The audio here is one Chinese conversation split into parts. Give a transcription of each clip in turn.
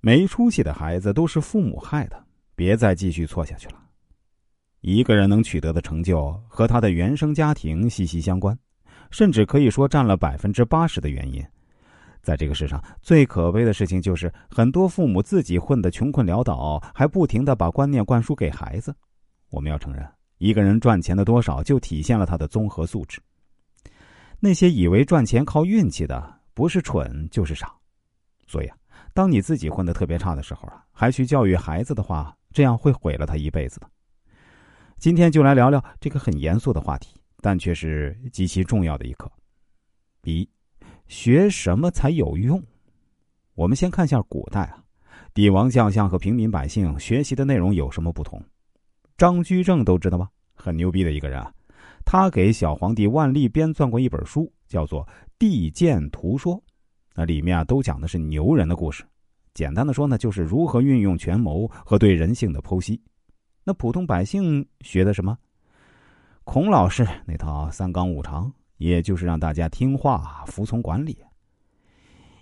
没出息的孩子都是父母害的，别再继续错下去了。一个人能取得的成就和他的原生家庭息息相关，甚至可以说占了百分之八十的原因。在这个世上，最可悲的事情就是很多父母自己混得穷困潦倒，还不停的把观念灌输给孩子。我们要承认，一个人赚钱的多少，就体现了他的综合素质。那些以为赚钱靠运气的，不是蠢就是傻。所以啊，当你自己混得特别差的时候啊，还去教育孩子的话，这样会毁了他一辈子的。今天就来聊聊这个很严肃的话题，但却是极其重要的一课。一，学什么才有用？我们先看一下古代啊，帝王将相和平民百姓学习的内容有什么不同？张居正都知道吧？很牛逼的一个人啊。他给小皇帝万历编撰过一本书，叫做《帝鉴图说》，那里面啊都讲的是牛人的故事。简单的说呢，就是如何运用权谋和对人性的剖析。那普通百姓学的什么？孔老师那套三纲五常，也就是让大家听话、服从管理。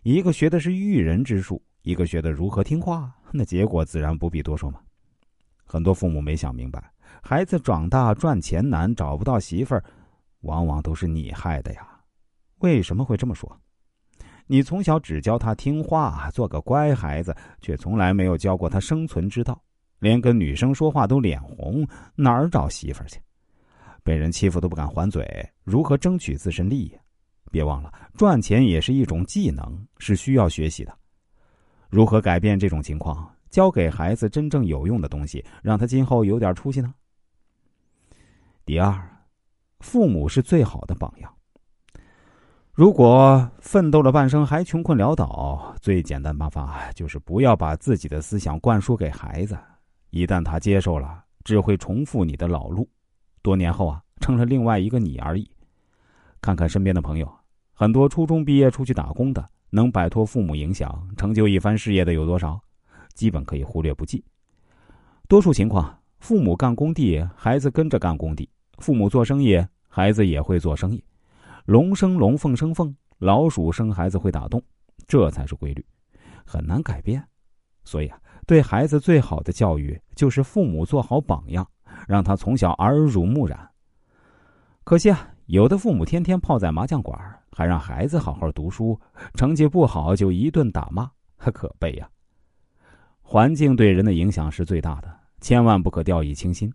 一个学的是育人之术，一个学的如何听话，那结果自然不必多说嘛。很多父母没想明白。孩子长大赚钱难，找不到媳妇儿，往往都是你害的呀。为什么会这么说？你从小只教他听话，做个乖孩子，却从来没有教过他生存之道。连跟女生说话都脸红，哪儿找媳妇去？被人欺负都不敢还嘴，如何争取自身利益？别忘了，赚钱也是一种技能，是需要学习的。如何改变这种情况？教给孩子真正有用的东西，让他今后有点出息呢。第二，父母是最好的榜样。如果奋斗了半生还穷困潦倒，最简单办法就是不要把自己的思想灌输给孩子。一旦他接受了，只会重复你的老路，多年后啊，成了另外一个你而已。看看身边的朋友，很多初中毕业出去打工的，能摆脱父母影响，成就一番事业的有多少？基本可以忽略不计。多数情况，父母干工地，孩子跟着干工地。父母做生意，孩子也会做生意。龙生龙，凤生凤，老鼠生孩子会打洞，这才是规律，很难改变。所以啊，对孩子最好的教育就是父母做好榜样，让他从小耳濡目染。可惜啊，有的父母天天泡在麻将馆，还让孩子好好读书，成绩不好就一顿打骂，可悲呀！环境对人的影响是最大的，千万不可掉以轻心。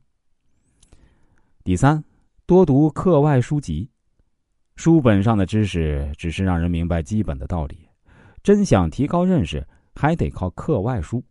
第三，多读课外书籍，书本上的知识只是让人明白基本的道理，真想提高认识，还得靠课外书。